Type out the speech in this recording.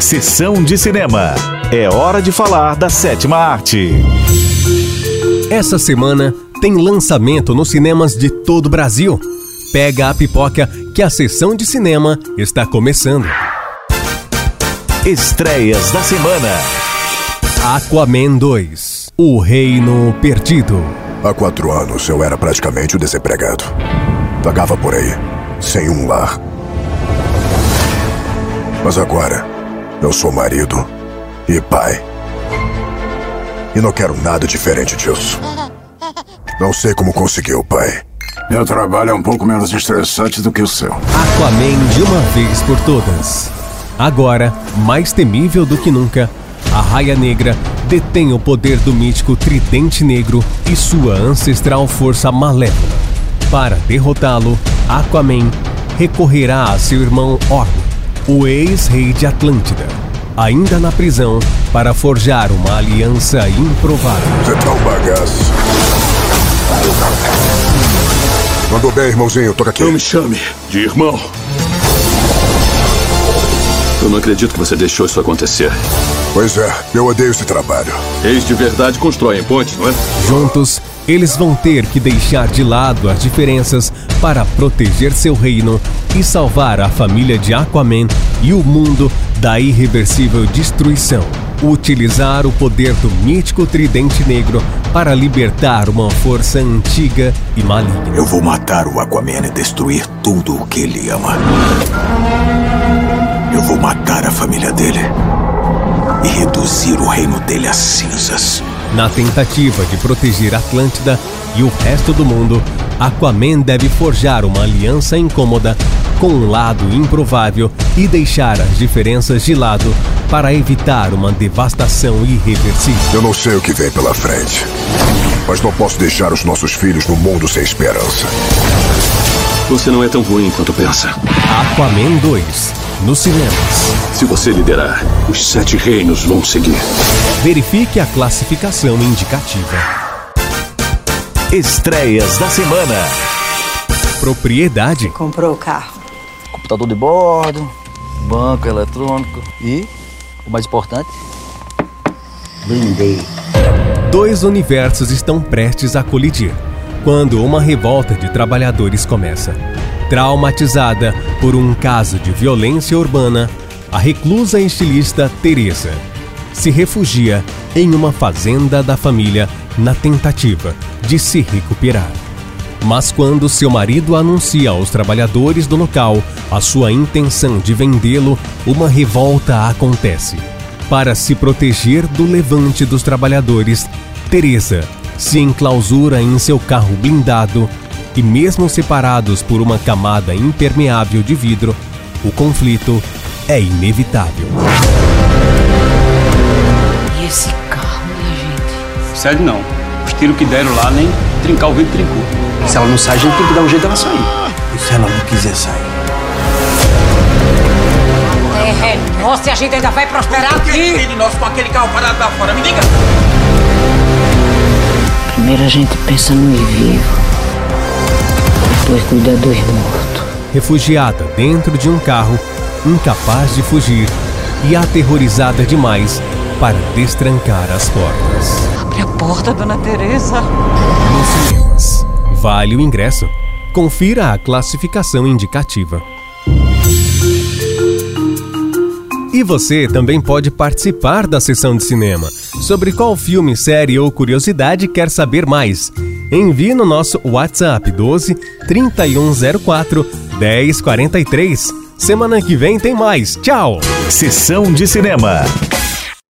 Sessão de cinema. É hora de falar da sétima arte. Essa semana tem lançamento nos cinemas de todo o Brasil. Pega a pipoca que a sessão de cinema está começando. Estreias da semana. Aquaman 2 O Reino Perdido. Há quatro anos eu era praticamente o desempregado. Vagava por aí, sem um lar. Mas agora, eu sou marido e pai. E não quero nada diferente disso. Não sei como conseguiu, pai. Meu trabalho é um pouco menos estressante do que o seu. Aquaman de uma vez por todas. Agora, mais temível do que nunca, a Raia Negra detém o poder do mítico Tridente Negro e sua ancestral força malévola. Para derrotá-lo, Aquaman recorrerá a seu irmão Orm, o ex-rei de Atlântida, ainda na prisão, para forjar uma aliança improvável. Você tá um bagaço. Mandou bem, irmãozinho. Toca aqui. Não me chame de irmão. Eu não acredito que você deixou isso acontecer. Pois é, eu odeio esse trabalho. Reis de verdade constroem pontes, não é? Juntos, eles vão ter que deixar de lado as diferenças para proteger seu reino e salvar a família de Aquaman e o mundo da irreversível destruição. Utilizar o poder do mítico Tridente Negro para libertar uma força antiga e maligna. Eu vou matar o Aquaman e destruir tudo o que ele ama. Eu vou matar a família dele e reduzir o reino dele a cinzas. Na tentativa de proteger Atlântida e o resto do mundo, Aquaman deve forjar uma aliança incômoda com um lado improvável e deixar as diferenças de lado para evitar uma devastação irreversível. Eu não sei o que vem pela frente. Mas não posso deixar os nossos filhos no mundo sem esperança. Você não é tão ruim quanto pensa. Aquaman 2, nos cinemas. Se você liderar, os sete reinos vão seguir. Verifique a classificação indicativa. Estreias da semana. Propriedade. Comprou o carro. Computador de bordo, banco eletrônico e, o mais importante, blindei. Dois universos estão prestes a colidir quando uma revolta de trabalhadores começa. Traumatizada por um caso de violência urbana, a reclusa estilista Teresa se refugia em uma fazenda da família na tentativa de se recuperar. Mas quando seu marido anuncia aos trabalhadores do local a sua intenção de vendê-lo, uma revolta acontece. Para se proteger do levante dos trabalhadores, Teresa se enclausura em seu carro blindado e, mesmo separados por uma camada impermeável de vidro, o conflito é inevitável. E esse carro, minha gente? Sério não. Os tiros que deram lá nem trincar o vidro trincou. Se ela não sai, a gente tem que dar um jeito dela sair. E se ela não quiser sair? É, nossa, e a gente ainda vai prosperar aqui. de nós com aquele carro parado lá fora? Me diga. Primeiro a gente pensa no vivo, depois cuida dos mortos. Refugiada dentro de um carro, incapaz de fugir e aterrorizada demais para destrancar as portas. Abre a porta, dona Teresa. Nos cinemas. Vale o ingresso. Confira a classificação indicativa. E você também pode participar da sessão de cinema. Sobre qual filme, série ou curiosidade quer saber mais? Envie no nosso WhatsApp 12 3104 1043. Semana que vem tem mais. Tchau! Sessão de cinema.